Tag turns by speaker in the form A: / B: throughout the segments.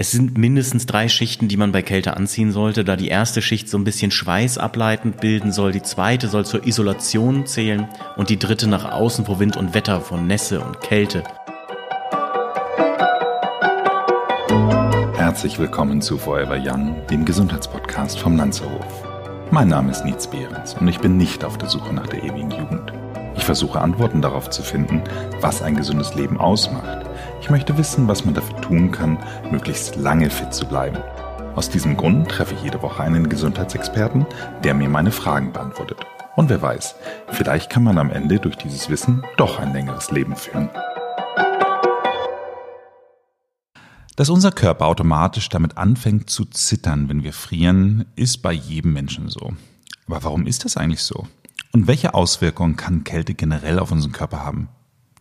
A: Es sind mindestens drei Schichten, die man bei Kälte anziehen sollte, da die erste Schicht so ein bisschen Schweiß ableitend bilden soll, die zweite soll zur Isolation zählen und die dritte nach außen vor Wind und Wetter, von Nässe und Kälte.
B: Herzlich willkommen zu Forever Young, dem Gesundheitspodcast vom Lanzerhof. Mein Name ist Nietz Behrens und ich bin nicht auf der Suche nach der ewigen Jugend. Ich versuche Antworten darauf zu finden, was ein gesundes Leben ausmacht. Ich möchte wissen, was man dafür tun kann, möglichst lange fit zu bleiben. Aus diesem Grund treffe ich jede Woche einen Gesundheitsexperten, der mir meine Fragen beantwortet. Und wer weiß, vielleicht kann man am Ende durch dieses Wissen doch ein längeres Leben führen. Dass unser Körper automatisch damit anfängt zu zittern, wenn wir frieren, ist bei jedem Menschen so. Aber warum ist das eigentlich so? Und welche Auswirkungen kann Kälte generell auf unseren Körper haben?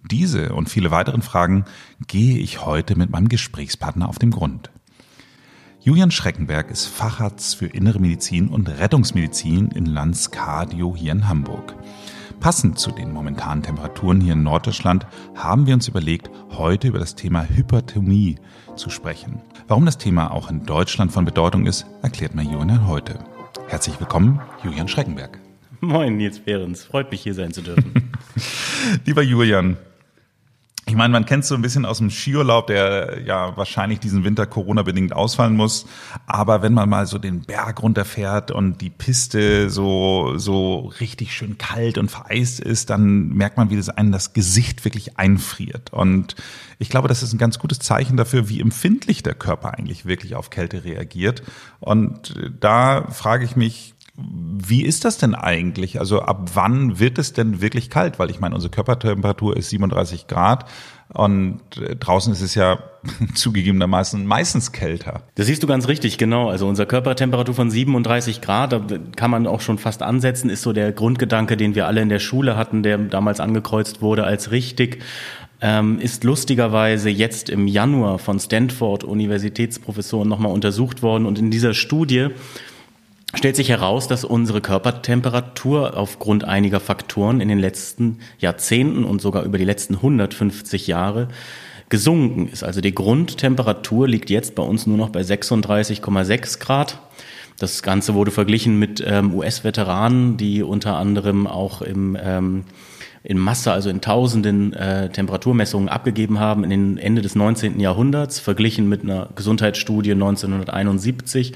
B: Diese und viele weiteren Fragen gehe ich heute mit meinem Gesprächspartner auf den Grund. Julian Schreckenberg ist Facharzt für Innere Medizin und Rettungsmedizin in Lanz Cardio hier in Hamburg. Passend zu den momentanen Temperaturen hier in Norddeutschland haben wir uns überlegt, heute über das Thema Hyperthermie zu sprechen. Warum das Thema auch in Deutschland von Bedeutung ist, erklärt mir Julian heute. Herzlich willkommen, Julian Schreckenberg.
A: Moin, Nils Behrens. Freut mich, hier sein zu dürfen.
B: Lieber Julian, ich meine, man kennt es so ein bisschen aus dem Skiurlaub, der ja wahrscheinlich diesen Winter Corona-bedingt ausfallen muss. Aber wenn man mal so den Berg runterfährt und die Piste so, so richtig schön kalt und vereist ist, dann merkt man, wie das einen das Gesicht wirklich einfriert. Und ich glaube, das ist ein ganz gutes Zeichen dafür, wie empfindlich der Körper eigentlich wirklich auf Kälte reagiert. Und da frage ich mich, wie ist das denn eigentlich? Also ab wann wird es denn wirklich kalt? Weil ich meine, unsere Körpertemperatur ist 37 Grad und äh, draußen ist es ja zugegebenermaßen meistens kälter.
A: Das siehst du ganz richtig, genau. Also unsere Körpertemperatur von 37 Grad, da kann man auch schon fast ansetzen, ist so der Grundgedanke, den wir alle in der Schule hatten, der damals angekreuzt wurde als richtig. Ähm, ist lustigerweise jetzt im Januar von Stanford Universitätsprofessoren nochmal untersucht worden und in dieser Studie stellt sich heraus, dass unsere Körpertemperatur aufgrund einiger Faktoren in den letzten Jahrzehnten und sogar über die letzten 150 Jahre gesunken ist. Also die Grundtemperatur liegt jetzt bei uns nur noch bei 36,6 Grad. Das Ganze wurde verglichen mit ähm, US-Veteranen, die unter anderem auch im ähm, in Masse, also in tausenden äh, Temperaturmessungen abgegeben haben in den Ende des 19. Jahrhunderts, verglichen mit einer Gesundheitsstudie 1971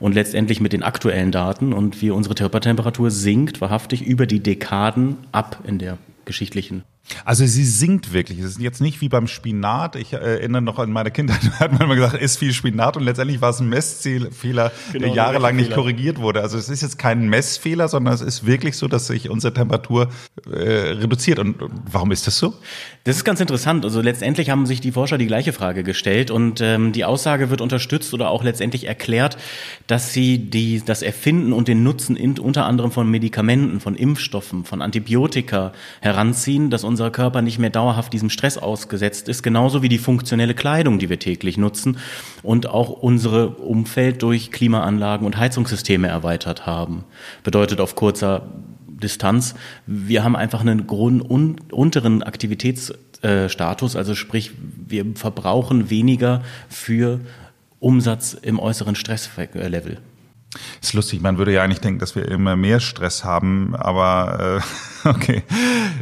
A: und letztendlich mit den aktuellen Daten und wie unsere Körpertemperatur sinkt wahrhaftig über die Dekaden ab in der geschichtlichen
B: also sie sinkt wirklich. Es ist jetzt nicht wie beim Spinat. Ich äh, erinnere noch an meine Kindheit, da hat man immer gesagt, isst viel Spinat und letztendlich war es ein Messfehler, genau, der jahrelang nicht korrigiert wurde. Also es ist jetzt kein Messfehler, sondern es ist wirklich so, dass sich unsere Temperatur äh, reduziert. Und warum ist das so?
A: Das ist ganz interessant. Also letztendlich haben sich die Forscher die gleiche Frage gestellt und ähm, die Aussage wird unterstützt oder auch letztendlich erklärt, dass sie die, das Erfinden und den Nutzen in, unter anderem von Medikamenten, von Impfstoffen, von Antibiotika heranziehen, dass unser Körper nicht mehr dauerhaft diesem Stress ausgesetzt ist, genauso wie die funktionelle Kleidung, die wir täglich nutzen und auch unsere Umfeld durch Klimaanlagen und Heizungssysteme erweitert haben. Bedeutet auf kurzer Distanz, wir haben einfach einen unteren Aktivitätsstatus, also sprich, wir verbrauchen weniger für Umsatz im äußeren Stresslevel.
B: Ist lustig, man würde ja eigentlich denken, dass wir immer mehr Stress haben, aber äh, okay.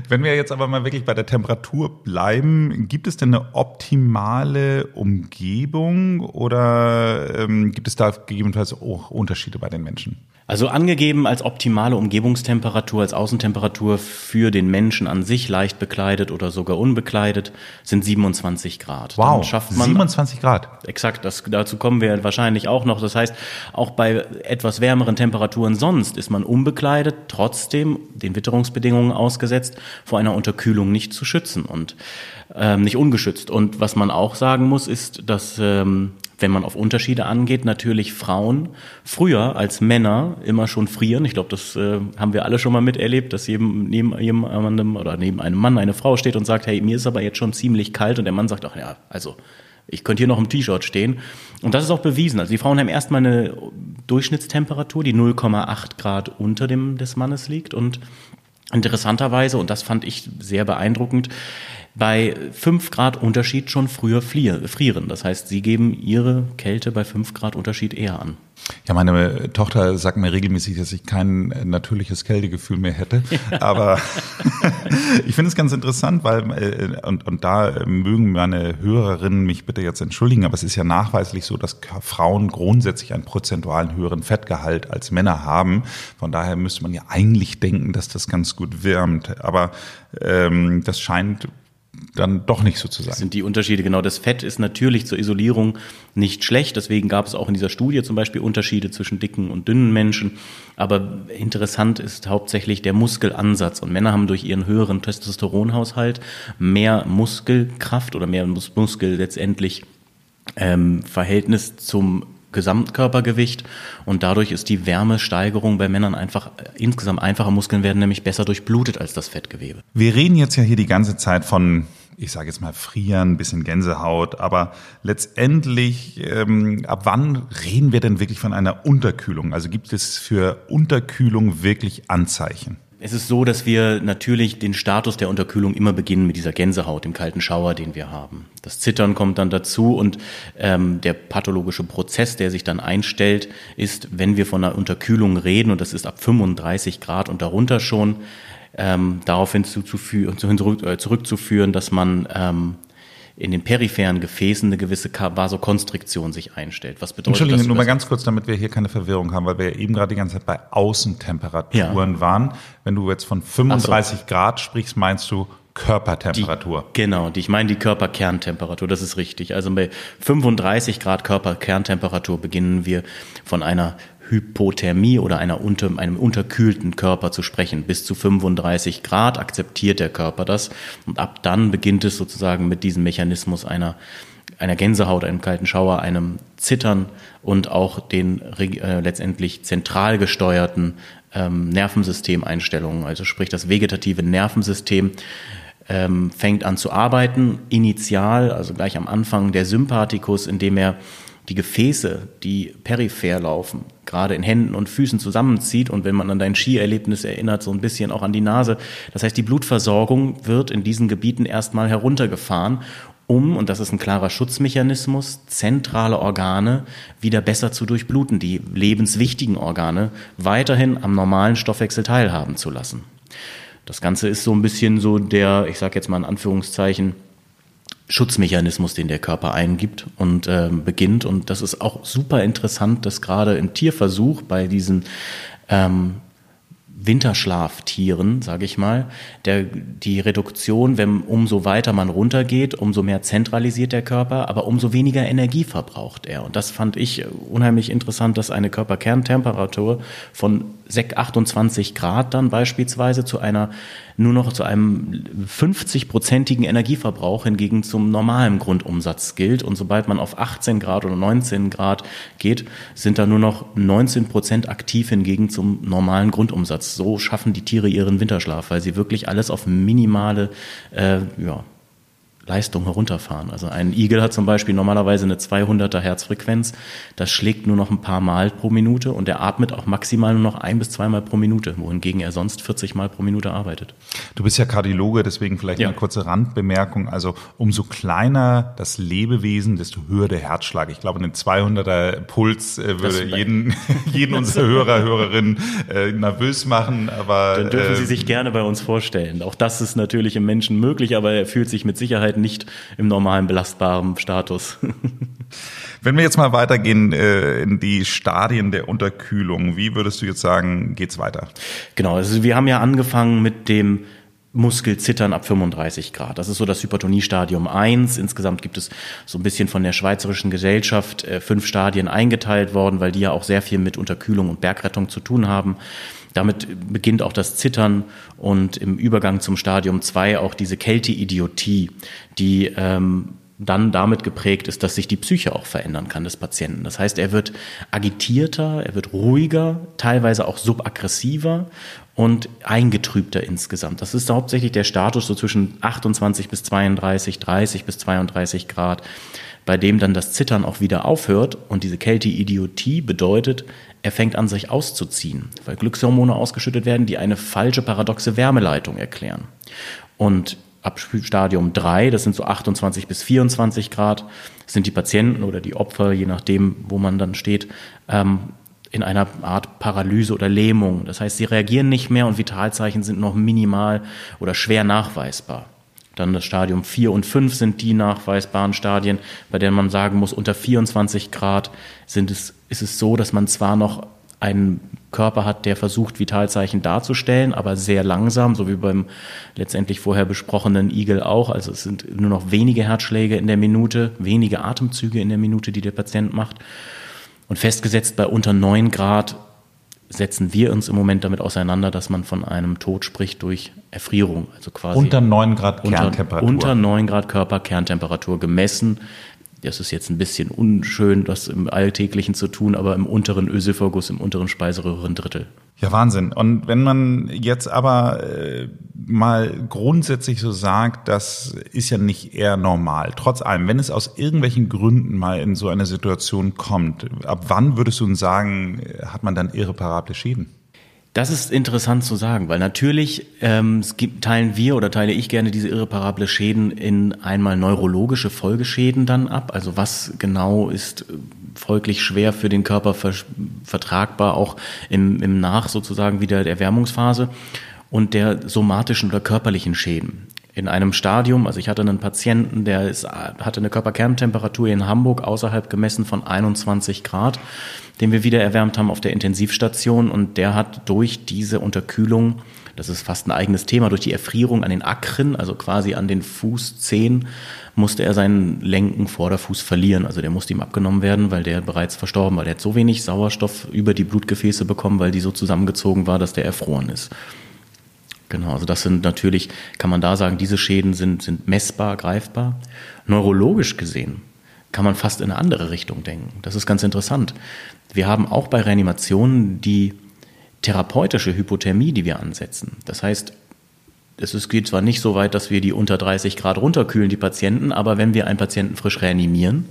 B: Wenn wir jetzt aber mal wirklich bei der Temperatur bleiben, gibt es denn eine optimale Umgebung oder ähm, gibt es da gegebenenfalls auch Unterschiede bei den Menschen?
A: Also angegeben als optimale Umgebungstemperatur, als Außentemperatur für den Menschen an sich, leicht bekleidet oder sogar unbekleidet, sind 27 Grad.
B: Wow, Dann schafft man 27 Grad.
A: Exakt, das, dazu kommen wir wahrscheinlich auch noch. Das heißt, auch bei etwas wärmeren Temperaturen sonst ist man unbekleidet, trotzdem den Witterungsbedingungen ausgesetzt, vor einer Unterkühlung nicht zu schützen und ähm, nicht ungeschützt. Und was man auch sagen muss, ist, dass ähm, wenn man auf Unterschiede angeht, natürlich Frauen früher als Männer immer schon frieren. Ich glaube, das äh, haben wir alle schon mal miterlebt, dass jedem, neben jemandem oder neben einem Mann eine Frau steht und sagt, hey, mir ist aber jetzt schon ziemlich kalt und der Mann sagt, ach ja, also ich könnte hier noch im T-Shirt stehen. Und das ist auch bewiesen. Also die Frauen haben erstmal eine Durchschnittstemperatur, die 0,8 Grad unter dem des Mannes liegt und interessanterweise, und das fand ich sehr beeindruckend, bei 5 Grad Unterschied schon früher frieren. Das heißt, sie geben ihre Kälte bei 5 Grad Unterschied eher an.
B: Ja, meine Tochter sagt mir regelmäßig, dass ich kein natürliches Kältegefühl mehr hätte. Aber ich finde es ganz interessant, weil, äh, und, und da mögen meine Hörerinnen mich bitte jetzt entschuldigen, aber es ist ja nachweislich so, dass Frauen grundsätzlich einen prozentualen höheren Fettgehalt als Männer haben. Von daher müsste man ja eigentlich denken, dass das ganz gut wärmt. Aber ähm, das scheint dann doch nicht so zu sein. Das
A: sind die Unterschiede. Genau, das Fett ist natürlich zur Isolierung nicht schlecht. Deswegen gab es auch in dieser Studie zum Beispiel Unterschiede zwischen dicken und dünnen Menschen. Aber interessant ist hauptsächlich der Muskelansatz. Und Männer haben durch ihren höheren Testosteronhaushalt mehr Muskelkraft oder mehr Muskel letztendlich ähm, Verhältnis zum Gesamtkörpergewicht und dadurch ist die Wärmesteigerung bei Männern einfach insgesamt einfacher. Muskeln werden nämlich besser durchblutet als das Fettgewebe.
B: Wir reden jetzt ja hier die ganze Zeit von ich sage jetzt mal frieren, bisschen Gänsehaut, aber letztendlich, ähm, ab wann reden wir denn wirklich von einer Unterkühlung? Also gibt es für Unterkühlung wirklich Anzeichen?
A: Es ist so, dass wir natürlich den Status der Unterkühlung immer beginnen mit dieser Gänsehaut, dem kalten Schauer, den wir haben. Das Zittern kommt dann dazu und ähm, der pathologische Prozess, der sich dann einstellt, ist, wenn wir von einer Unterkühlung reden, und das ist ab 35 Grad und darunter schon, ähm, darauf hinzuzuführen, äh, zurückzuführen, dass man ähm, in den peripheren Gefäßen eine gewisse Vasokonstriktion sich einstellt.
B: Was bedeutet Entschuldigung, das? nur mal ganz kurz, damit wir hier keine Verwirrung haben, weil wir ja eben gerade die ganze Zeit bei Außentemperaturen ja. waren. Wenn du jetzt von 35 so. Grad sprichst, meinst du Körpertemperatur.
A: Die, genau, die, ich meine die Körperkerntemperatur, das ist richtig. Also bei 35 Grad Körperkerntemperatur beginnen wir von einer Hypothermie oder einer unter, einem unterkühlten Körper zu sprechen. Bis zu 35 Grad akzeptiert der Körper das. Und ab dann beginnt es sozusagen mit diesem Mechanismus einer einer Gänsehaut, einem kalten Schauer, einem Zittern und auch den äh, letztendlich zentral gesteuerten ähm, Nervensystemeinstellungen, also sprich das vegetative Nervensystem ähm, fängt an zu arbeiten, initial, also gleich am Anfang der Sympathikus, indem er die Gefäße, die peripher laufen, gerade in Händen und Füßen zusammenzieht und wenn man an dein Skierlebnis erinnert, so ein bisschen auch an die Nase. Das heißt, die Blutversorgung wird in diesen Gebieten erstmal heruntergefahren, um, und das ist ein klarer Schutzmechanismus, zentrale Organe wieder besser zu durchbluten, die lebenswichtigen Organe weiterhin am normalen Stoffwechsel teilhaben zu lassen. Das Ganze ist so ein bisschen so der, ich sage jetzt mal in Anführungszeichen, Schutzmechanismus, den der Körper eingibt und äh, beginnt. Und das ist auch super interessant, dass gerade im Tierversuch bei diesen ähm, Winterschlaftieren, sage ich mal, der, die Reduktion, wenn umso weiter man runtergeht, umso mehr zentralisiert der Körper, aber umso weniger Energie verbraucht er. Und das fand ich unheimlich interessant, dass eine Körperkerntemperatur von 28 Grad dann beispielsweise zu einer nur noch zu einem 50-prozentigen Energieverbrauch hingegen zum normalen Grundumsatz gilt. Und sobald man auf 18 Grad oder 19 Grad geht, sind da nur noch 19 Prozent aktiv hingegen zum normalen Grundumsatz. So schaffen die Tiere ihren Winterschlaf, weil sie wirklich alles auf minimale äh, ja, Leistung herunterfahren. Also ein Igel hat zum Beispiel normalerweise eine 200er Herzfrequenz. Das schlägt nur noch ein paar Mal pro Minute und er atmet auch maximal nur noch ein bis zweimal pro Minute, wohingegen er sonst 40 Mal pro Minute arbeitet.
B: Du bist ja Kardiologe, deswegen vielleicht ja. eine kurze Randbemerkung. Also umso kleiner das Lebewesen, desto höher der Herzschlag. Ich glaube, ein 200er Puls äh, würde jeden, jeden unserer Hörer, Hörerinnen äh, nervös machen. Aber
A: dann dürfen äh, Sie sich gerne bei uns vorstellen. Auch das ist natürlich im Menschen möglich, aber er fühlt sich mit Sicherheit Sicherheit nicht im normalen belastbaren Status.
B: Wenn wir jetzt mal weitergehen äh, in die Stadien der Unterkühlung, wie würdest du jetzt sagen, geht's weiter?
A: Genau, also wir haben ja angefangen mit dem Muskelzittern ab 35 Grad. Das ist so das Hypertoniestadium 1. Insgesamt gibt es so ein bisschen von der Schweizerischen Gesellschaft äh, fünf Stadien eingeteilt worden, weil die ja auch sehr viel mit Unterkühlung und Bergrettung zu tun haben. Damit beginnt auch das Zittern und im Übergang zum Stadium 2 auch diese Kälteidiotie, die ähm, dann damit geprägt ist, dass sich die Psyche auch verändern kann des Patienten. Das heißt, er wird agitierter, er wird ruhiger, teilweise auch subaggressiver und eingetrübter insgesamt. Das ist hauptsächlich der Status so zwischen 28 bis 32, 30 bis 32 Grad, bei dem dann das Zittern auch wieder aufhört und diese Kälteidiotie bedeutet, er fängt an, sich auszuziehen, weil Glückshormone ausgeschüttet werden, die eine falsche paradoxe Wärmeleitung erklären. Und ab Stadium 3, das sind so 28 bis 24 Grad, sind die Patienten oder die Opfer, je nachdem, wo man dann steht, ähm, in einer Art Paralyse oder Lähmung. Das heißt, sie reagieren nicht mehr und Vitalzeichen sind noch minimal oder schwer nachweisbar. Dann das Stadium 4 und 5 sind die nachweisbaren Stadien, bei denen man sagen muss, unter 24 Grad sind es, ist es so, dass man zwar noch einen Körper hat, der versucht, Vitalzeichen darzustellen, aber sehr langsam, so wie beim letztendlich vorher besprochenen Igel auch. Also es sind nur noch wenige Herzschläge in der Minute, wenige Atemzüge in der Minute, die der Patient macht. Und festgesetzt bei unter 9 Grad setzen wir uns im Moment damit auseinander, dass man von einem Tod spricht durch Erfrierung. Also quasi
B: unter 9 Grad Kerntemperatur.
A: Unter, unter 9 Grad Körperkerntemperatur gemessen das ist jetzt ein bisschen unschön, das im Alltäglichen zu tun, aber im unteren Ösophagus, im unteren Speiseröhrendrittel.
B: Ja, Wahnsinn. Und wenn man jetzt aber äh, mal grundsätzlich so sagt, das ist ja nicht eher normal. Trotz allem, wenn es aus irgendwelchen Gründen mal in so eine Situation kommt, ab wann würdest du sagen, hat man dann irreparable Schäden?
A: Das ist interessant zu sagen, weil natürlich ähm, gibt, teilen wir oder teile ich gerne diese irreparable Schäden in einmal neurologische Folgeschäden dann ab. Also was genau ist äh, folglich schwer für den Körper ver vertragbar, auch im, im Nach sozusagen wieder der Erwärmungsphase und der somatischen oder körperlichen Schäden in einem Stadium, also ich hatte einen Patienten, der ist, hatte eine Körperkerntemperatur in Hamburg außerhalb gemessen von 21 Grad, den wir wieder erwärmt haben auf der Intensivstation und der hat durch diese Unterkühlung, das ist fast ein eigenes Thema, durch die Erfrierung an den Akren, also quasi an den Fußzehen, musste er seinen Lenken Vorderfuß verlieren. Also der musste ihm abgenommen werden, weil der bereits verstorben war. Der hat so wenig Sauerstoff über die Blutgefäße bekommen, weil die so zusammengezogen war, dass der erfroren ist. Genau, also das sind natürlich, kann man da sagen, diese Schäden sind, sind messbar, greifbar. Neurologisch gesehen kann man fast in eine andere Richtung denken. Das ist ganz interessant. Wir haben auch bei Reanimationen die therapeutische Hypothermie, die wir ansetzen. Das heißt, es geht zwar nicht so weit, dass wir die unter 30 Grad runterkühlen, die Patienten, aber wenn wir einen Patienten frisch reanimieren,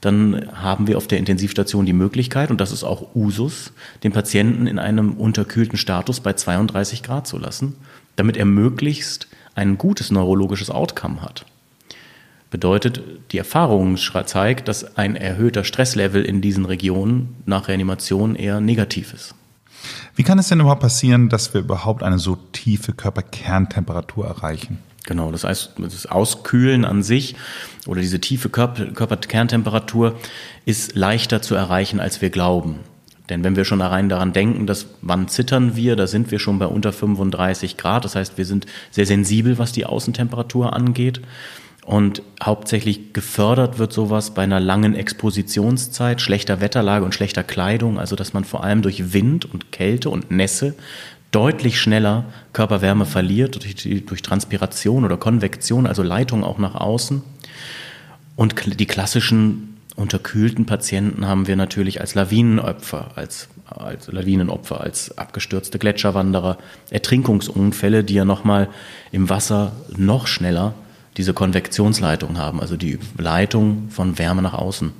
A: dann haben wir auf der Intensivstation die Möglichkeit, und das ist auch Usus, den Patienten in einem unterkühlten Status bei 32 Grad zu lassen, damit er möglichst ein gutes neurologisches Outcome hat. Bedeutet, die Erfahrung zeigt, dass ein erhöhter Stresslevel in diesen Regionen nach Reanimation eher negativ ist.
B: Wie kann es denn überhaupt passieren, dass wir überhaupt eine so tiefe Körperkerntemperatur erreichen?
A: Genau, das heißt, das Auskühlen an sich oder diese tiefe Körper Körperkerntemperatur ist leichter zu erreichen, als wir glauben. Denn wenn wir schon rein daran denken, dass wann zittern wir, da sind wir schon bei unter 35 Grad. Das heißt, wir sind sehr sensibel, was die Außentemperatur angeht. Und hauptsächlich gefördert wird sowas bei einer langen Expositionszeit, schlechter Wetterlage und schlechter Kleidung. Also, dass man vor allem durch Wind und Kälte und Nässe deutlich schneller Körperwärme verliert durch, durch Transpiration oder Konvektion, also Leitung auch nach außen. Und die klassischen unterkühlten Patienten haben wir natürlich als Lawinenopfer, als, als Lawinenopfer, als abgestürzte Gletscherwanderer, Ertrinkungsunfälle, die ja nochmal im Wasser noch schneller diese Konvektionsleitung haben, also die Leitung von Wärme nach außen.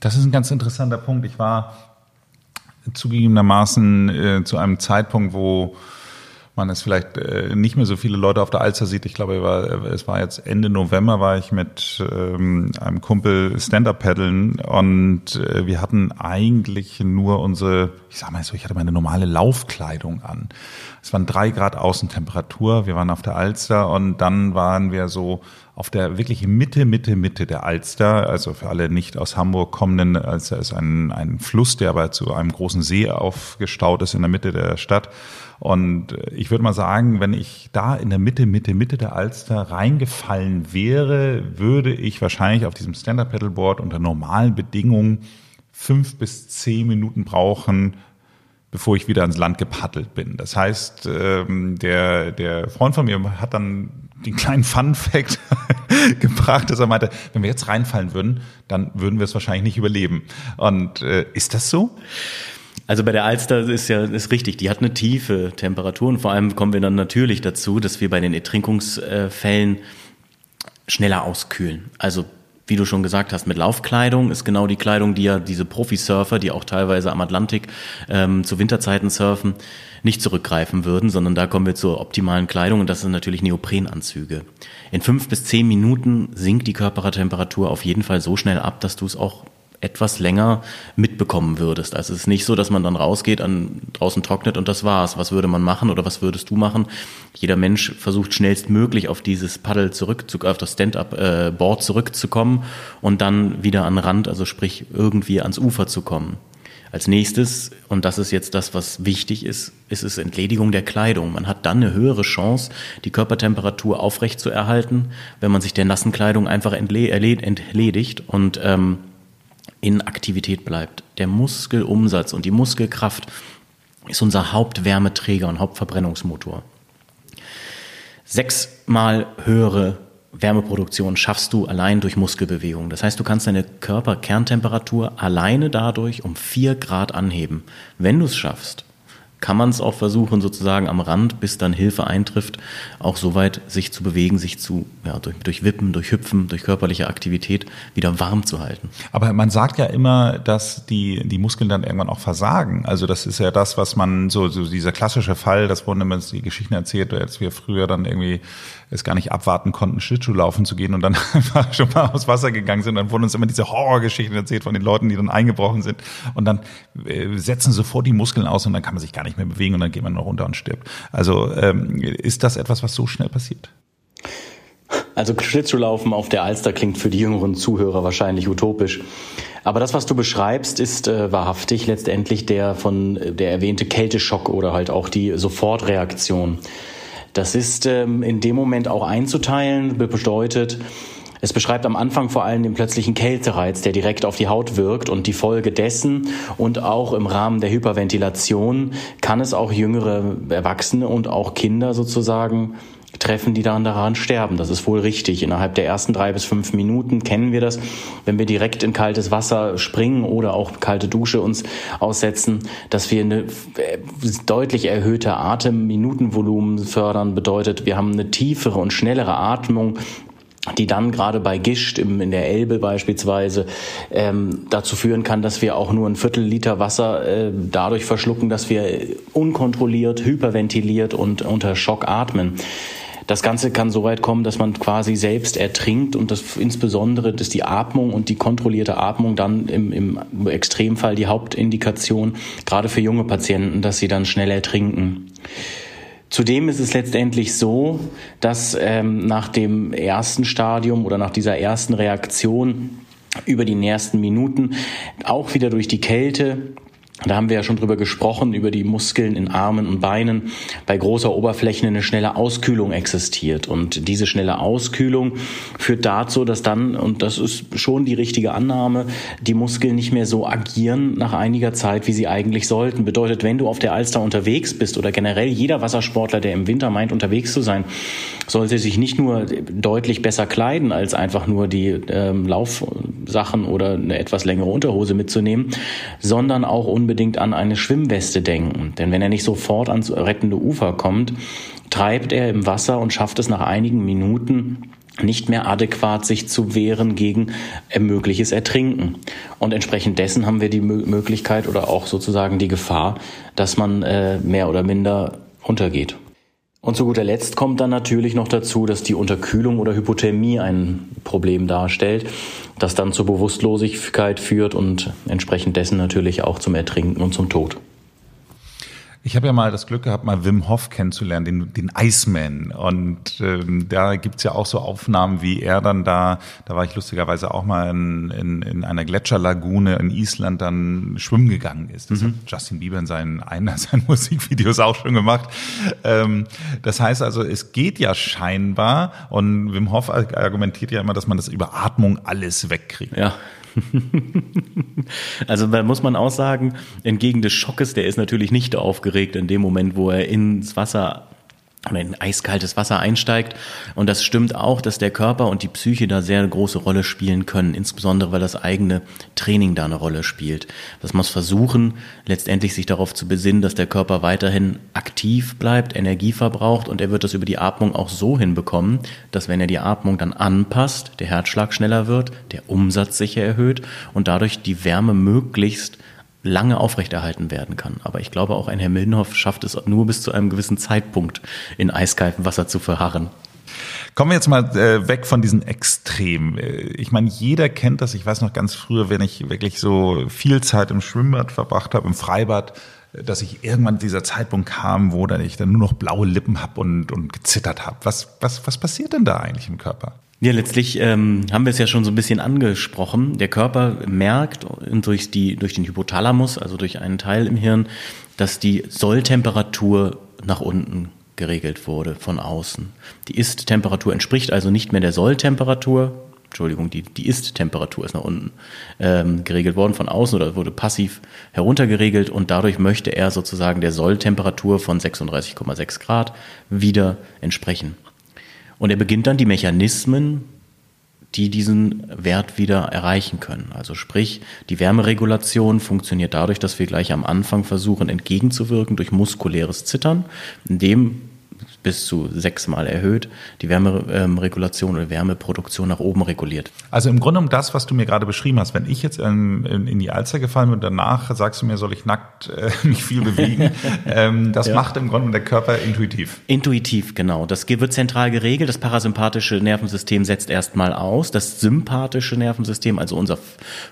B: Das ist ein ganz interessanter Punkt. Ich war zugegebenermaßen äh, zu einem Zeitpunkt, wo man es vielleicht äh, nicht mehr so viele Leute auf der Alster sieht. Ich glaube, war, es war jetzt Ende November, war ich mit ähm, einem Kumpel Stand-Up paddeln und äh, wir hatten eigentlich nur unsere, ich sag mal so, ich hatte meine normale Laufkleidung an. Es waren drei Grad Außentemperatur, wir waren auf der Alster und dann waren wir so auf der wirklich Mitte, Mitte, Mitte der Alster, also für alle nicht aus Hamburg kommenden, Alster ist ein, ein Fluss, der aber zu einem großen See aufgestaut ist in der Mitte der Stadt. Und ich würde mal sagen, wenn ich da in der Mitte, Mitte, Mitte der Alster reingefallen wäre, würde ich wahrscheinlich auf diesem Stand-Up-Pedalboard unter normalen Bedingungen fünf bis zehn Minuten brauchen, bevor ich wieder ans Land gepaddelt bin. Das heißt, ähm, der, der Freund von mir hat dann den kleinen Fun-Fact gebracht, dass er meinte, wenn wir jetzt reinfallen würden, dann würden wir es wahrscheinlich nicht überleben. Und äh, ist das so?
A: Also bei der Alster ist ja ist richtig, die hat eine tiefe Temperatur und vor allem kommen wir dann natürlich dazu, dass wir bei den Ertrinkungsfällen schneller auskühlen. Also wie du schon gesagt hast, mit Laufkleidung ist genau die Kleidung, die ja diese Profisurfer, die auch teilweise am Atlantik ähm, zu Winterzeiten surfen, nicht zurückgreifen würden, sondern da kommen wir zur optimalen Kleidung und das sind natürlich Neoprenanzüge. In fünf bis zehn Minuten sinkt die Körpertemperatur auf jeden Fall so schnell ab, dass du es auch etwas länger mitbekommen würdest. Also es ist nicht so, dass man dann rausgeht, an, draußen trocknet und das war's. Was würde man machen oder was würdest du machen? Jeder Mensch versucht schnellstmöglich auf dieses Paddel zurück, auf das Stand-up-Board zurückzukommen und dann wieder an Rand, also sprich irgendwie ans Ufer zu kommen. Als nächstes, und das ist jetzt das, was wichtig ist, ist es Entledigung der Kleidung. Man hat dann eine höhere Chance, die Körpertemperatur aufrecht zu erhalten, wenn man sich der nassen Kleidung einfach entledigt und ähm, in Aktivität bleibt. Der Muskelumsatz und die Muskelkraft ist unser Hauptwärmeträger und Hauptverbrennungsmotor. Sechsmal höhere Wärmeproduktion schaffst du allein durch Muskelbewegung. Das heißt, du kannst deine Körperkerntemperatur alleine dadurch um vier Grad anheben. Wenn du es schaffst, kann man es auch versuchen, sozusagen am Rand, bis dann Hilfe eintrifft, auch so weit sich zu bewegen, sich zu, ja, durch, durch Wippen, durch Hüpfen, durch körperliche Aktivität wieder warm zu halten.
B: Aber man sagt ja immer, dass die, die Muskeln dann irgendwann auch versagen. Also das ist ja das, was man, so, so dieser klassische Fall, das wurden immer die Geschichten erzählt, als wir früher dann irgendwie es gar nicht abwarten konnten, Schlittschuh laufen zu gehen und dann einfach schon mal aufs Wasser gegangen sind. Dann wurden uns immer diese Horrorgeschichten erzählt von den Leuten, die dann eingebrochen sind. Und dann äh, setzen sofort die Muskeln aus und dann kann man sich gar nicht mehr bewegen und dann geht man noch runter und stirbt. Also ähm, ist das etwas, was so schnell passiert?
A: Also Schlittschuhlaufen auf der Alster klingt für die jüngeren Zuhörer wahrscheinlich utopisch. Aber das, was du beschreibst, ist äh, wahrhaftig letztendlich der von äh, der erwähnte Kälteschock oder halt auch die Sofortreaktion. Das ist ähm, in dem Moment auch einzuteilen, bedeutet, es beschreibt am Anfang vor allem den plötzlichen Kältereiz, der direkt auf die Haut wirkt und die Folge dessen und auch im Rahmen der Hyperventilation kann es auch jüngere Erwachsene und auch Kinder sozusagen treffen, die dann daran sterben. Das ist wohl richtig. Innerhalb der ersten drei bis fünf Minuten kennen wir das. Wenn wir direkt in kaltes Wasser springen oder auch kalte Dusche uns aussetzen, dass wir eine äh, deutlich erhöhte Atemminutenvolumen fördern, bedeutet, wir haben eine tiefere und schnellere Atmung, die dann gerade bei Gischt in der Elbe beispielsweise ähm, dazu führen kann, dass wir auch nur ein Viertel Liter Wasser äh, dadurch verschlucken, dass wir unkontrolliert, hyperventiliert und unter Schock atmen. Das Ganze kann so weit kommen, dass man quasi selbst ertrinkt und das insbesondere ist die Atmung und die kontrollierte Atmung dann im, im Extremfall die Hauptindikation, gerade für junge Patienten, dass sie dann schnell ertrinken. Zudem ist es letztendlich so, dass ähm, nach dem ersten Stadium oder nach dieser ersten Reaktion über die nächsten Minuten auch wieder durch die Kälte da haben wir ja schon drüber gesprochen, über die Muskeln in Armen und Beinen. Bei großer Oberfläche eine schnelle Auskühlung existiert. Und diese schnelle Auskühlung führt dazu, dass dann, und das ist schon die richtige Annahme, die Muskeln nicht mehr so agieren nach einiger Zeit, wie sie eigentlich sollten. Bedeutet, wenn du auf der Alster unterwegs bist oder generell jeder Wassersportler, der im Winter meint, unterwegs zu sein, sollte sich nicht nur deutlich besser kleiden, als einfach nur die ähm, Laufsachen oder eine etwas längere Unterhose mitzunehmen, sondern auch unbedingt an eine Schwimmweste denken. Denn wenn er nicht sofort ans rettende Ufer kommt, treibt er im Wasser und schafft es nach einigen Minuten nicht mehr adäquat sich zu wehren gegen mögliches Ertrinken. Und entsprechend dessen haben wir die Möglichkeit oder auch sozusagen die Gefahr, dass man äh, mehr oder minder untergeht. Und zu guter Letzt kommt dann natürlich noch dazu, dass die Unterkühlung oder Hypothermie ein Problem darstellt, das dann zur Bewusstlosigkeit führt und entsprechend dessen natürlich auch zum Ertrinken und zum Tod.
B: Ich habe ja mal das Glück gehabt, mal Wim Hof kennenzulernen, den, den Iceman. Und ähm, da gibt's ja auch so Aufnahmen, wie er dann da, da war ich lustigerweise auch mal in, in, in einer Gletscherlagune in Island dann schwimmen gegangen ist. Das mhm. hat Justin Bieber in seinen, einer seinen Musikvideos auch schon gemacht. Ähm, das heißt also, es geht ja scheinbar, und Wim Hof argumentiert ja immer, dass man das über Atmung alles wegkriegt.
A: Ja. also da muss man auch sagen, entgegen des Schockes, der ist natürlich nicht aufgeregt in dem Moment, wo er ins Wasser oder in eiskaltes Wasser einsteigt. Und das stimmt auch, dass der Körper und die Psyche da sehr große Rolle spielen können, insbesondere weil das eigene Training da eine Rolle spielt. Das muss versuchen, letztendlich sich darauf zu besinnen, dass der Körper weiterhin aktiv bleibt, Energie verbraucht und er wird das über die Atmung auch so hinbekommen, dass wenn er die Atmung dann anpasst, der Herzschlag schneller wird, der Umsatz sich erhöht und dadurch die Wärme möglichst lange aufrechterhalten werden kann. Aber ich glaube, auch ein Herr Mildenhoff schafft es nur bis zu einem gewissen Zeitpunkt in eiskaltem Wasser zu verharren.
B: Kommen wir jetzt mal äh, weg von diesen Extremen. Äh, ich meine, jeder kennt das. Ich weiß noch ganz früher, wenn ich wirklich so viel Zeit im Schwimmbad verbracht habe, im Freibad, äh, dass ich irgendwann dieser Zeitpunkt kam, wo dann ich dann nur noch blaue Lippen habe und, und gezittert habe. Was, was, was passiert denn da eigentlich im Körper?
A: Ja, letztlich ähm, haben wir es ja schon so ein bisschen angesprochen. Der Körper merkt durch, die, durch den Hypothalamus, also durch einen Teil im Hirn, dass die Solltemperatur nach unten geregelt wurde von außen. Die Ist-Temperatur entspricht also nicht mehr der Solltemperatur. Entschuldigung, die, die Ist-Temperatur ist nach unten ähm, geregelt worden von außen oder wurde passiv heruntergeregelt und dadurch möchte er sozusagen der Solltemperatur von 36,6 Grad wieder entsprechen. Und er beginnt dann die Mechanismen, die diesen Wert wieder erreichen können. Also sprich, die Wärmeregulation funktioniert dadurch, dass wir gleich am Anfang versuchen entgegenzuwirken durch muskuläres Zittern, indem bis zu sechsmal erhöht, die Wärmeregulation oder Wärmeproduktion nach oben reguliert.
B: Also im Grunde um das, was du mir gerade beschrieben hast, wenn ich jetzt in, in, in die Alster gefallen bin und danach sagst du mir, soll ich nackt äh, mich viel bewegen, ähm, das ja. macht im Grunde der Körper intuitiv.
A: Intuitiv, genau. Das wird zentral geregelt. Das parasympathische Nervensystem setzt erstmal aus. Das sympathische Nervensystem, also unser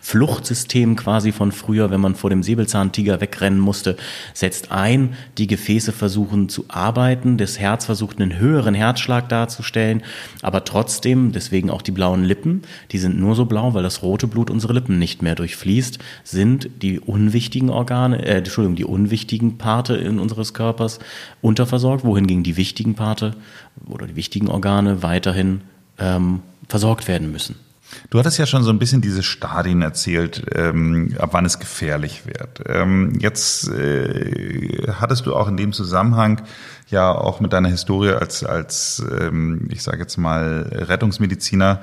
A: Fluchtsystem quasi von früher, wenn man vor dem Säbelzahntiger wegrennen musste, setzt ein. Die Gefäße versuchen zu arbeiten. Das Herz Versucht, einen höheren Herzschlag darzustellen, aber trotzdem, deswegen auch die blauen Lippen, die sind nur so blau, weil das rote Blut unsere Lippen nicht mehr durchfließt, sind die unwichtigen Organe, äh, Entschuldigung, die unwichtigen Parte in unseres Körpers unterversorgt, wohingegen die wichtigen Parte oder die wichtigen Organe weiterhin ähm, versorgt werden müssen.
B: Du hattest ja schon so ein bisschen diese Stadien erzählt, ähm, ab wann es gefährlich wird. Ähm, jetzt äh, hattest du auch in dem Zusammenhang ja auch mit deiner Historie als, als ähm, ich sage jetzt mal, Rettungsmediziner,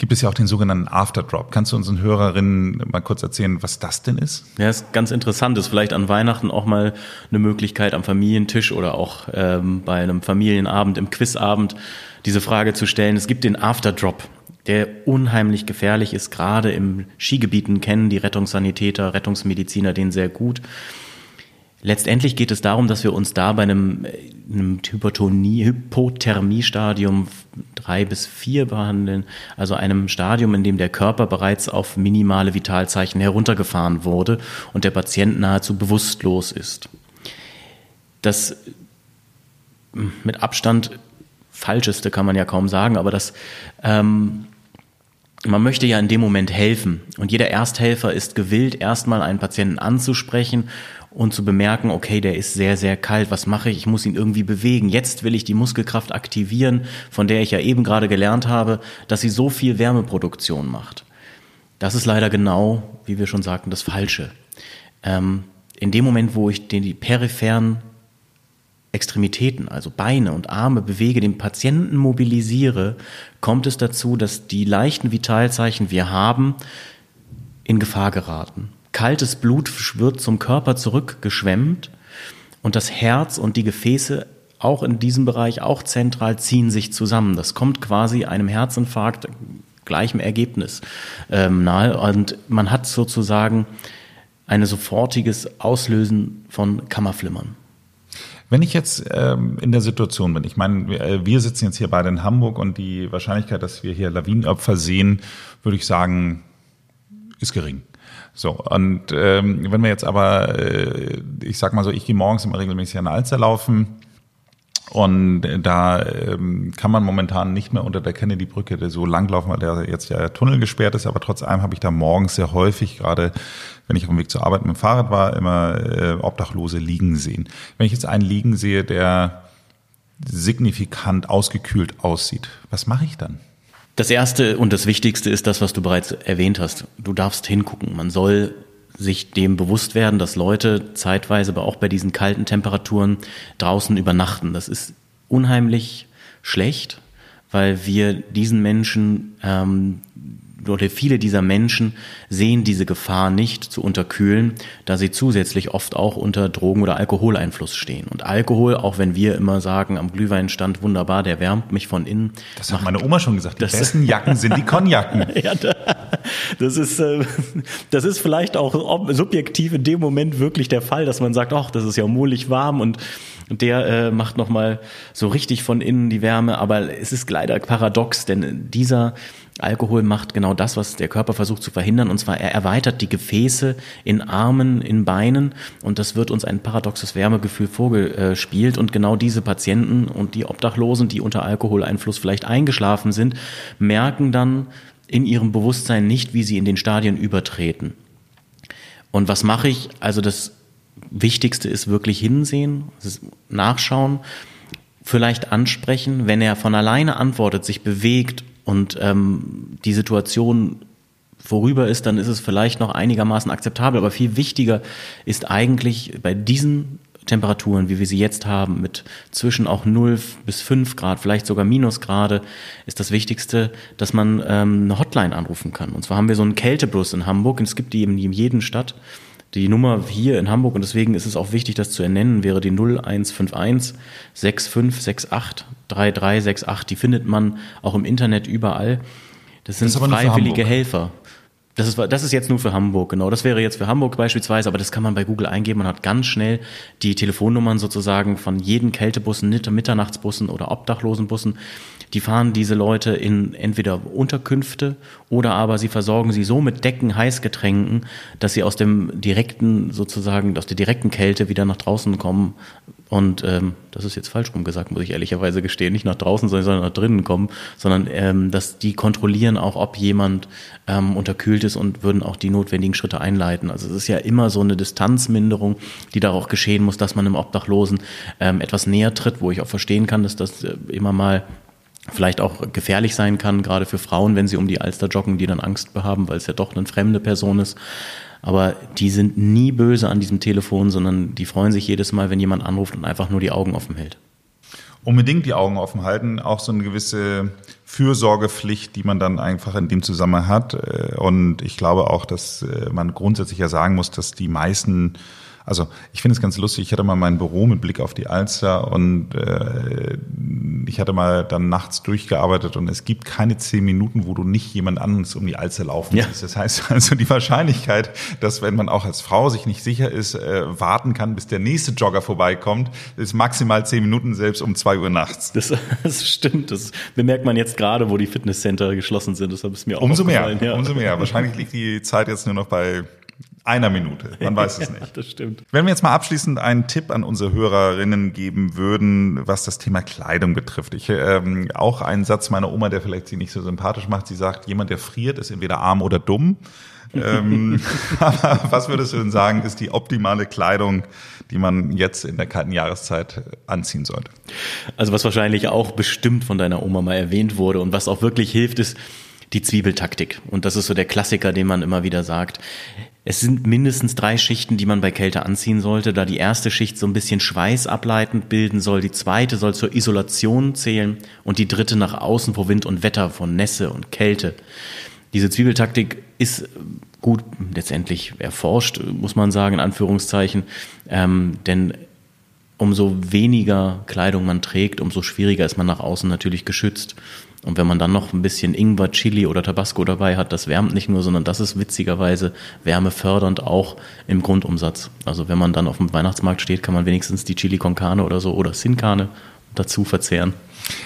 B: gibt es ja auch den sogenannten Afterdrop. Kannst du unseren Hörerinnen mal kurz erzählen, was das denn ist?
A: Ja, ist ganz interessant. Ist vielleicht an Weihnachten auch mal eine Möglichkeit am Familientisch oder auch ähm, bei einem Familienabend, im Quizabend, diese Frage zu stellen. Es gibt den Afterdrop der unheimlich gefährlich ist. Gerade im Skigebieten kennen die Rettungssanitäter, Rettungsmediziner den sehr gut. Letztendlich geht es darum, dass wir uns da bei einem, einem Hypothermiestadium drei bis vier behandeln, also einem Stadium, in dem der Körper bereits auf minimale Vitalzeichen heruntergefahren wurde und der Patient nahezu bewusstlos ist. Das mit Abstand falscheste kann man ja kaum sagen, aber das ähm, man möchte ja in dem Moment helfen. Und jeder Ersthelfer ist gewillt, erstmal einen Patienten anzusprechen und zu bemerken, okay, der ist sehr, sehr kalt, was mache ich? Ich muss ihn irgendwie bewegen. Jetzt will ich die Muskelkraft aktivieren, von der ich ja eben gerade gelernt habe, dass sie so viel Wärmeproduktion macht. Das ist leider genau, wie wir schon sagten, das Falsche. Ähm, in dem Moment, wo ich den, die peripheren Extremitäten, also Beine und Arme bewege, den Patienten mobilisiere, kommt es dazu, dass die leichten Vitalzeichen, wir haben, in Gefahr geraten. Kaltes Blut wird zum Körper zurückgeschwemmt und das Herz und die Gefäße auch in diesem Bereich, auch zentral, ziehen sich zusammen. Das kommt quasi einem Herzinfarkt gleichem Ergebnis ähm, nahe und man hat sozusagen ein sofortiges Auslösen von Kammerflimmern.
B: Wenn ich jetzt ähm, in der Situation bin, ich meine, wir, äh, wir sitzen jetzt hier beide in Hamburg und die Wahrscheinlichkeit, dass wir hier Lawinenopfer sehen, würde ich sagen, ist gering. So, und ähm, wenn wir jetzt aber, äh, ich sag mal so, ich gehe morgens immer regelmäßig an der Alster laufen, und da ähm, kann man momentan nicht mehr unter der Kennedy-Brücke so langlaufen, weil der jetzt der Tunnel gesperrt ist. Aber trotz allem habe ich da morgens sehr häufig, gerade wenn ich auf dem Weg zur Arbeit mit dem Fahrrad war, immer äh, Obdachlose liegen sehen. Wenn ich jetzt einen liegen sehe, der signifikant ausgekühlt aussieht, was mache ich dann?
A: Das erste und das wichtigste ist das, was du bereits erwähnt hast. Du darfst hingucken. Man soll sich dem bewusst werden, dass Leute zeitweise, aber auch bei diesen kalten Temperaturen draußen übernachten. Das ist unheimlich schlecht, weil wir diesen Menschen ähm, oder viele dieser Menschen sehen diese Gefahr nicht zu unterkühlen, da sie zusätzlich oft auch unter Drogen- oder Alkoholeinfluss stehen. Und Alkohol, auch wenn wir immer sagen, am Glühweinstand wunderbar, der wärmt mich von innen.
B: Das hat meine Oma schon gesagt. Die besten Jacken sind die Konjacken.
A: ja, das ist, äh, das ist vielleicht auch subjektiv in dem Moment wirklich der Fall, dass man sagt, ach, das ist ja mulig warm und der äh, macht nochmal so richtig von innen die Wärme. Aber es ist leider paradox, denn dieser Alkohol macht genau das, was der Körper versucht zu verhindern, und zwar er erweitert die Gefäße in Armen, in Beinen, und das wird uns ein paradoxes Wärmegefühl vorgespielt. Und genau diese Patienten und die Obdachlosen, die unter Alkoholeinfluss vielleicht eingeschlafen sind, merken dann in ihrem Bewusstsein nicht, wie sie in den Stadien übertreten. Und was mache ich? Also das Wichtigste ist wirklich hinsehen, nachschauen, vielleicht ansprechen. Wenn er von alleine antwortet, sich bewegt und ähm, die Situation vorüber ist, dann ist es vielleicht noch einigermaßen akzeptabel. Aber viel wichtiger ist eigentlich bei diesen Temperaturen, wie wir sie jetzt haben, mit zwischen auch 0 bis 5 Grad, vielleicht sogar Minusgrade, ist das Wichtigste, dass man ähm, eine Hotline anrufen kann. Und zwar haben wir so einen Kältebus in Hamburg und es gibt die in jedem Stadt. Die Nummer hier in Hamburg, und deswegen ist es auch wichtig, das zu ernennen, wäre die 0151 6568 3368. Die findet man auch im Internet überall. Das sind das freiwillige Helfer. Das ist, das ist jetzt nur für Hamburg, genau. Das wäre jetzt für Hamburg beispielsweise, aber das kann man bei Google eingeben. Man hat ganz schnell die Telefonnummern sozusagen von jeden Kältebussen, Mitternachtsbussen oder Obdachlosenbussen die fahren diese Leute in entweder Unterkünfte oder aber sie versorgen sie so mit Decken, Heißgetränken, dass sie aus dem direkten, sozusagen, aus der direkten Kälte wieder nach draußen kommen. Und ähm, das ist jetzt falsch rum gesagt, muss ich ehrlicherweise gestehen, nicht nach draußen, sondern nach drinnen kommen, sondern ähm, dass die kontrollieren auch, ob jemand ähm, unterkühlt ist und würden auch die notwendigen Schritte einleiten. Also es ist ja immer so eine Distanzminderung, die da auch geschehen muss, dass man im Obdachlosen ähm, etwas näher tritt, wo ich auch verstehen kann, dass das äh, immer mal vielleicht auch gefährlich sein kann, gerade für Frauen, wenn sie um die Alster joggen, die dann Angst haben, weil es ja doch eine fremde Person ist. Aber die sind nie böse an diesem Telefon, sondern die freuen sich jedes Mal, wenn jemand anruft und einfach nur die Augen offen hält.
B: Unbedingt die Augen offen halten, auch so eine gewisse Fürsorgepflicht, die man dann einfach in dem Zusammenhang hat. Und ich glaube auch, dass äh, man grundsätzlich ja sagen muss, dass die meisten also ich finde es ganz lustig, ich hatte mal mein Büro mit Blick auf die Alster und äh, ich hatte mal dann nachts durchgearbeitet und es gibt keine zehn Minuten, wo du nicht jemand anderes um die Alster laufen ja. siehst. Das heißt also die Wahrscheinlichkeit, dass wenn man auch als Frau sich nicht sicher ist, äh, warten kann, bis der nächste Jogger vorbeikommt, ist maximal zehn Minuten selbst um zwei Uhr nachts.
A: Das, das stimmt. Das bemerkt man jetzt gerade, wo die Fitnesscenter geschlossen sind. Das ist mir auch
B: Umso mehr, ja. umso mehr. Wahrscheinlich liegt die Zeit jetzt nur noch bei einer Minute. Man weiß es nicht.
A: das stimmt.
B: Wenn wir jetzt mal abschließend einen Tipp an unsere Hörerinnen geben würden, was das Thema Kleidung betrifft. Ich, ähm, auch ein Satz meiner Oma, der vielleicht sie nicht so sympathisch macht. Sie sagt, jemand, der friert, ist entweder arm oder dumm. ähm, aber was würdest du denn sagen, ist die optimale Kleidung, die man jetzt in der kalten Jahreszeit anziehen sollte?
A: Also was wahrscheinlich auch bestimmt von deiner Oma mal erwähnt wurde und was auch wirklich hilft, ist die Zwiebeltaktik. Und das ist so der Klassiker, den man immer wieder sagt. Es sind mindestens drei Schichten, die man bei Kälte anziehen sollte, da die erste Schicht so ein bisschen schweißableitend bilden soll, die zweite soll zur Isolation zählen und die dritte nach außen vor Wind und Wetter, von Nässe und Kälte. Diese Zwiebeltaktik ist gut letztendlich erforscht, muss man sagen, in Anführungszeichen, ähm, denn umso weniger Kleidung man trägt, umso schwieriger ist man nach außen natürlich geschützt. Und wenn man dann noch ein bisschen Ingwer, Chili oder Tabasco dabei hat, das wärmt nicht nur, sondern das ist witzigerweise wärmefördernd auch im Grundumsatz. Also wenn man dann auf dem Weihnachtsmarkt steht, kann man wenigstens die Chili con Carne oder so oder Sin Carne dazu verzehren.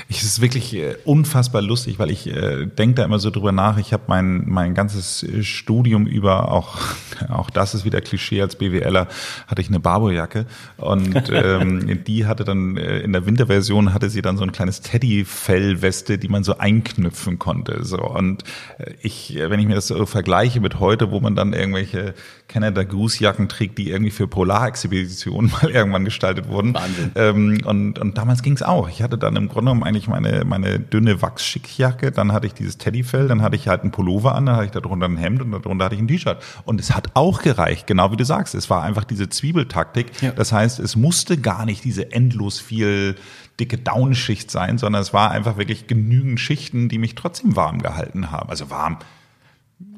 B: Es ist wirklich äh, unfassbar lustig, weil ich äh, denke da immer so drüber nach. Ich habe mein, mein ganzes äh, Studium über, auch, auch das ist wieder Klischee, als BWLer hatte ich eine Barbo-Jacke und ähm, die hatte dann äh, in der Winterversion hatte sie dann so ein kleines Teddy-Fell-Weste, die man so einknüpfen konnte. So Und äh, ich, wenn ich mir das so vergleiche mit heute, wo man dann irgendwelche Canada Goose-Jacken trägt, die irgendwie für Polarexpeditionen mal irgendwann gestaltet wurden. Wahnsinn. Ähm, und, und damals ging es auch. Ich hatte dann im Grunde Grunde genommen eigentlich meine, meine dünne Wachsschickjacke, dann hatte ich dieses Teddyfell, dann hatte ich halt einen Pullover an, dann hatte ich darunter ein Hemd und darunter hatte ich ein T-Shirt. Und es hat auch gereicht, genau wie du sagst. Es war einfach diese Zwiebeltaktik. Ja. Das heißt, es musste gar nicht diese endlos viel dicke Downschicht sein, sondern es war einfach wirklich genügend Schichten, die mich trotzdem warm gehalten haben. Also warm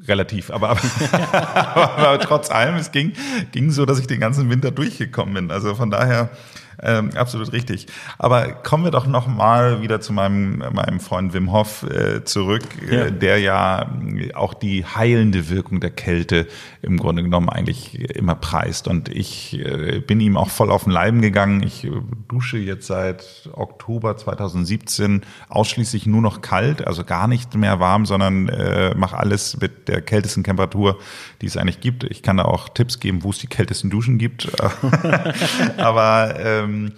B: relativ, aber, aber, aber, aber, trotz allem, es ging, ging so, dass ich den ganzen Winter durchgekommen bin. Also von daher ähm, absolut richtig. Aber kommen wir doch noch mal wieder zu meinem, meinem Freund Wim Hof äh, zurück, äh, ja. Äh, der ja auch die heilende Wirkung der Kälte im Grunde genommen eigentlich immer preist. Und ich äh, bin ihm auch voll auf den Leiben gegangen. Ich äh, dusche jetzt seit Oktober 2017 ausschließlich nur noch kalt, also gar nicht mehr warm, sondern äh, mache alles mit der kältesten Temperatur, die es eigentlich gibt. Ich kann da auch Tipps geben, wo es die kältesten Duschen gibt. Aber äh, ähm,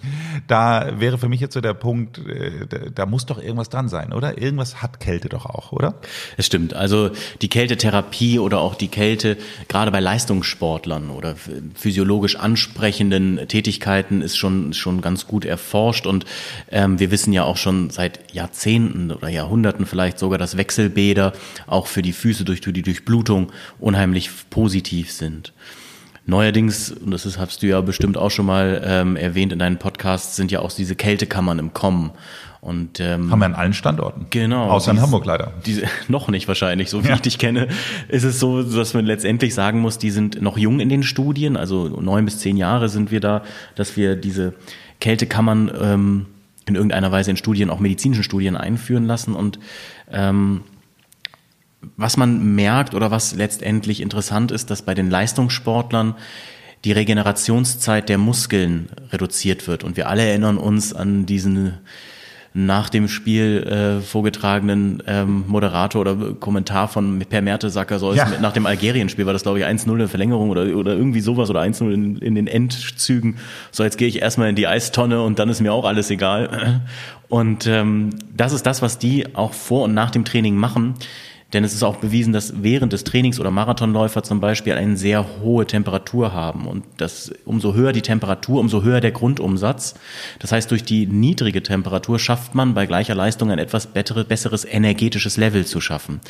B: da wäre für mich jetzt so der Punkt, äh, da, muss doch irgendwas dran sein, oder? Irgendwas hat Kälte doch auch, oder?
A: Es stimmt. Also die Kältetherapie oder auch die Kälte, gerade bei Leistungssportlern oder physiologisch ansprechenden Tätigkeiten ist schon, schon ganz gut erforscht und ähm, wir wissen ja auch schon seit Jahrzehnten oder Jahrhunderten vielleicht sogar, dass Wechselbäder auch für die Füße durch die Durchblutung unheimlich positiv sind. Neuerdings, und das hast du ja bestimmt auch schon mal ähm, erwähnt in deinen Podcasts, sind ja auch diese Kältekammern im Kommen. Und,
B: ähm, Haben wir an allen Standorten.
A: Genau.
B: Außer in Hamburg leider.
A: Diese, noch nicht wahrscheinlich, so wie ja. ich dich kenne, ist es so, dass man letztendlich sagen muss, die sind noch jung in den Studien, also neun bis zehn Jahre sind wir da, dass wir diese Kältekammern ähm, in irgendeiner Weise in Studien, auch medizinischen Studien einführen lassen. Und ähm, was man merkt oder was letztendlich interessant ist, dass bei den Leistungssportlern die Regenerationszeit der Muskeln reduziert wird. Und wir alle erinnern uns an diesen nach dem Spiel äh, vorgetragenen ähm, Moderator oder Kommentar von Per Mertesacker, so ja. nach dem Algerien-Spiel war das, glaube ich, 1-0 in Verlängerung oder, oder irgendwie sowas oder 1-0 in, in den Endzügen. So, jetzt gehe ich erstmal in die Eistonne und dann ist mir auch alles egal. Und ähm, das ist das, was die auch vor und nach dem Training machen denn es ist auch bewiesen, dass während des Trainings oder Marathonläufer zum Beispiel eine sehr hohe Temperatur haben. Und das, umso höher die Temperatur, umso höher der Grundumsatz. Das heißt, durch die niedrige Temperatur schafft man bei gleicher Leistung ein etwas besseres energetisches Level zu schaffen.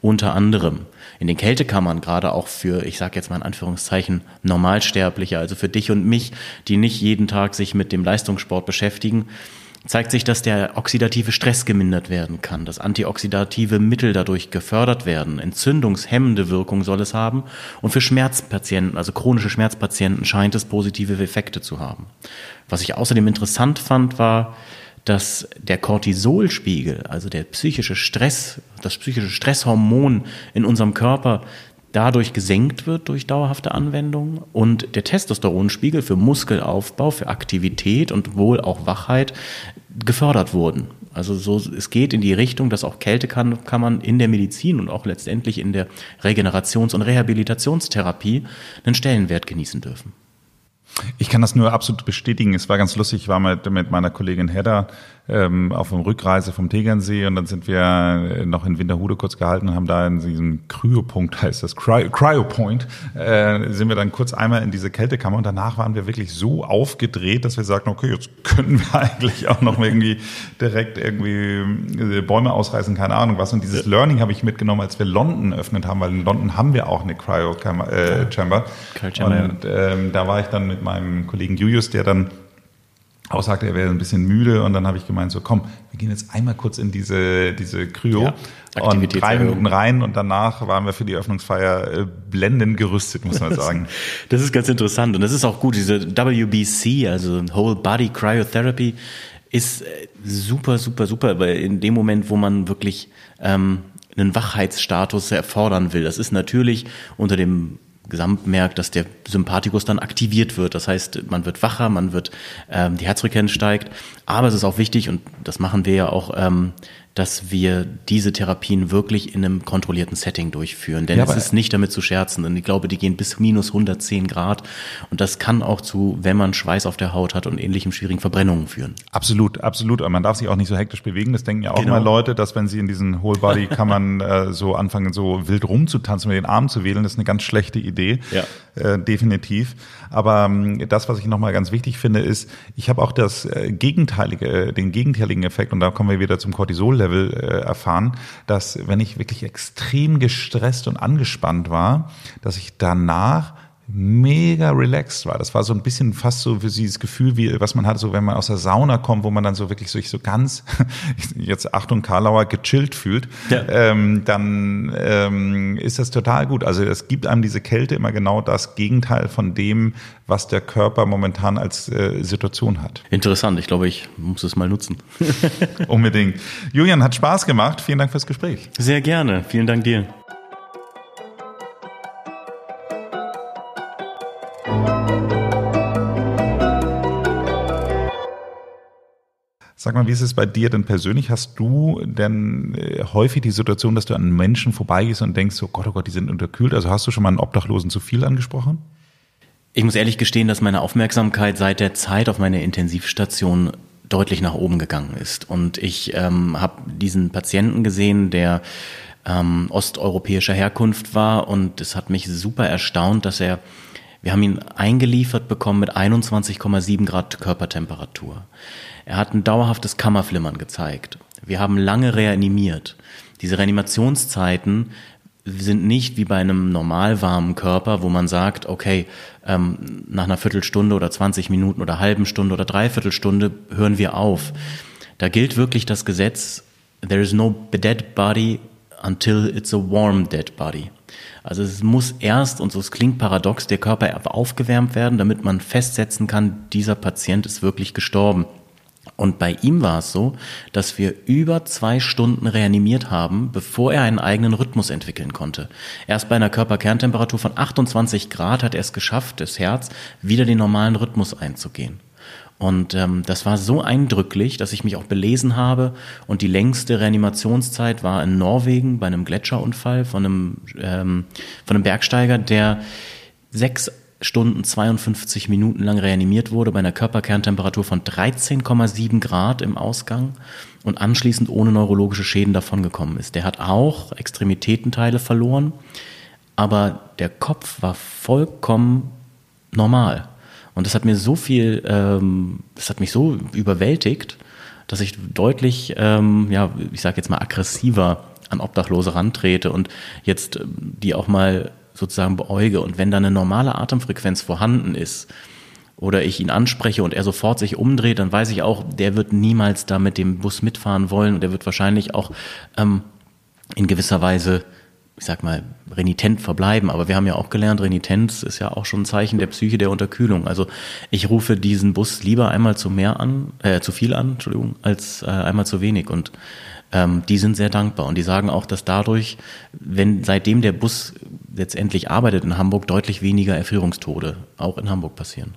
A: Unter anderem in den Kältekammern, gerade auch für, ich sage jetzt mal in Anführungszeichen, Normalsterbliche, also für dich und mich, die nicht jeden Tag sich mit dem Leistungssport beschäftigen, zeigt sich, dass der oxidative Stress gemindert werden kann, dass antioxidative Mittel dadurch gefördert werden, entzündungshemmende Wirkung soll es haben und für Schmerzpatienten, also chronische Schmerzpatienten scheint es positive Effekte zu haben. Was ich außerdem interessant fand, war, dass der Cortisolspiegel, also der psychische Stress, das psychische Stresshormon in unserem Körper dadurch gesenkt wird durch dauerhafte Anwendung und der Testosteronspiegel für Muskelaufbau, für Aktivität und wohl auch Wachheit gefördert wurden. Also so, es geht in die Richtung, dass auch Kältekammern in der Medizin und auch letztendlich in der Regenerations- und Rehabilitationstherapie einen Stellenwert genießen dürfen.
B: Ich kann das nur absolut bestätigen. Es war ganz lustig. Ich war mit, mit meiner Kollegin Hedda ähm, auf dem Rückreise vom Tegernsee und dann sind wir äh, noch in Winterhude kurz gehalten und haben da in diesem Kryopunkt, heißt das, Cryopoint, äh, sind wir dann kurz einmal in diese Kältekammer und danach waren wir wirklich so aufgedreht, dass wir sagten, okay, jetzt können wir eigentlich auch noch irgendwie direkt irgendwie äh, Bäume ausreißen, keine Ahnung was. Und dieses Learning habe ich mitgenommen, als wir London öffnet haben, weil in London haben wir auch eine Cryo-Chamber. Äh, Chamber. Und ähm, da war ich dann mit meinem Kollegen Julius, der dann auch sagte, er wäre ein bisschen müde und dann habe ich gemeint, so komm, wir gehen jetzt einmal kurz in diese, diese Kryo ja, und drei Minuten rein und danach waren wir für die Öffnungsfeier äh, blendend gerüstet, muss man sagen.
A: das ist ganz interessant und das ist auch gut, diese WBC, also Whole Body Cryotherapy, ist äh, super, super, super, weil in dem Moment, wo man wirklich ähm, einen Wachheitsstatus erfordern will, das ist natürlich unter dem gesamt merkt, dass der Sympathikus dann aktiviert wird. Das heißt, man wird wacher, man wird, ähm, die Herzfrequenz steigt. Aber es ist auch wichtig, und das machen wir ja auch, ähm, dass wir diese Therapien wirklich in einem kontrollierten Setting durchführen. Denn ja, es ist nicht damit zu scherzen. Und ich glaube, die gehen bis minus 110 Grad. Und das kann auch zu, wenn man Schweiß auf der Haut hat und ähnlichen schwierigen Verbrennungen führen.
B: Absolut, absolut. Und man darf sich auch nicht so hektisch bewegen. Das denken ja auch genau. immer Leute, dass wenn sie in diesen Whole Body Kammern äh, so anfangen, so wild rumzutanzen, mit den Armen zu wählen, das ist eine ganz schlechte Idee. Ja. Äh, definitiv. Aber ähm, das, was ich nochmal ganz wichtig finde, ist, ich habe auch das äh, gegenteilige, den gegenteiligen Effekt, und da kommen wir wieder zum Cortisol-Level äh, erfahren, dass wenn ich wirklich extrem gestresst und angespannt war, dass ich danach mega relaxed war. Das war so ein bisschen fast so für sie das Gefühl, wie was man hat, so wenn man aus der Sauna kommt, wo man dann so wirklich sich so ganz, jetzt Achtung Karlauer, gechillt fühlt, ja. ähm, dann ähm, ist das total gut. Also es gibt einem diese Kälte immer genau das Gegenteil von dem, was der Körper momentan als äh, Situation hat.
A: Interessant. Ich glaube, ich muss es mal nutzen.
B: Unbedingt. Julian, hat Spaß gemacht. Vielen Dank fürs Gespräch.
A: Sehr gerne. Vielen Dank dir.
B: Sag mal, wie ist es bei dir denn persönlich? Hast du denn äh, häufig die Situation, dass du an Menschen vorbeigehst und denkst, oh Gott, oh Gott, die sind unterkühlt? Also hast du schon mal einen Obdachlosen zu viel angesprochen?
A: Ich muss ehrlich gestehen, dass meine Aufmerksamkeit seit der Zeit auf meine Intensivstation deutlich nach oben gegangen ist. Und ich ähm, habe diesen Patienten gesehen, der ähm, osteuropäischer Herkunft war und es hat mich super erstaunt, dass er wir haben ihn eingeliefert bekommen mit 21,7 Grad Körpertemperatur. Er hat ein dauerhaftes Kammerflimmern gezeigt. Wir haben lange reanimiert. Diese Reanimationszeiten sind nicht wie bei einem normal warmen Körper, wo man sagt, okay, ähm, nach einer Viertelstunde oder 20 Minuten oder halben Stunde oder Dreiviertelstunde hören wir auf. Da gilt wirklich das Gesetz, there is no dead body until it's a warm dead body. Also es muss erst, und so es klingt paradox, der Körper aufgewärmt werden, damit man festsetzen kann, dieser Patient ist wirklich gestorben. Und bei ihm war es so, dass wir über zwei Stunden reanimiert haben, bevor er einen eigenen Rhythmus entwickeln konnte. Erst bei einer Körperkerntemperatur von 28 Grad hat er es geschafft, das Herz wieder den normalen Rhythmus einzugehen. Und ähm, das war so eindrücklich, dass ich mich auch belesen habe. Und die längste Reanimationszeit war in Norwegen bei einem Gletscherunfall von einem, ähm, von einem Bergsteiger, der sechs Stunden 52 Minuten lang reanimiert wurde bei einer Körperkerntemperatur von 13,7 Grad im Ausgang und anschließend ohne neurologische Schäden davongekommen ist. Der hat auch Extremitätenteile verloren, aber der Kopf war vollkommen normal. Und das hat mir so viel, ähm, das hat mich so überwältigt, dass ich deutlich, ähm, ja, ich sage jetzt mal aggressiver an Obdachlose rantrete und jetzt ähm, die auch mal sozusagen beäuge. Und wenn da eine normale Atemfrequenz vorhanden ist, oder ich ihn anspreche und er sofort sich umdreht, dann weiß ich auch, der wird niemals da mit dem Bus mitfahren wollen und er wird wahrscheinlich auch ähm, in gewisser Weise, ich sag mal, renitent verbleiben. Aber wir haben ja auch gelernt, Renitenz ist ja auch schon ein Zeichen der Psyche der Unterkühlung. Also ich rufe diesen Bus lieber einmal zu mehr an, äh, zu viel an, Entschuldigung, als äh, einmal zu wenig. Und ähm, die sind sehr dankbar und die sagen auch, dass dadurch, wenn seitdem der Bus letztendlich arbeitet in Hamburg, deutlich weniger Erfrierungstode auch in Hamburg passieren.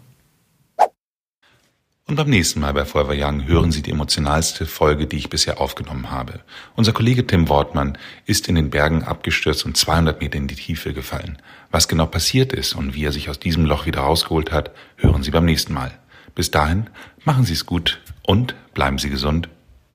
B: Und beim nächsten Mal bei Forever Young hören Sie die emotionalste Folge, die ich bisher aufgenommen habe. Unser Kollege Tim Wortmann ist in den Bergen abgestürzt und 200 Meter in die Tiefe gefallen. Was genau passiert ist und wie er sich aus diesem Loch wieder rausgeholt hat, hören Sie beim nächsten Mal. Bis dahin, machen Sie es gut und bleiben Sie gesund.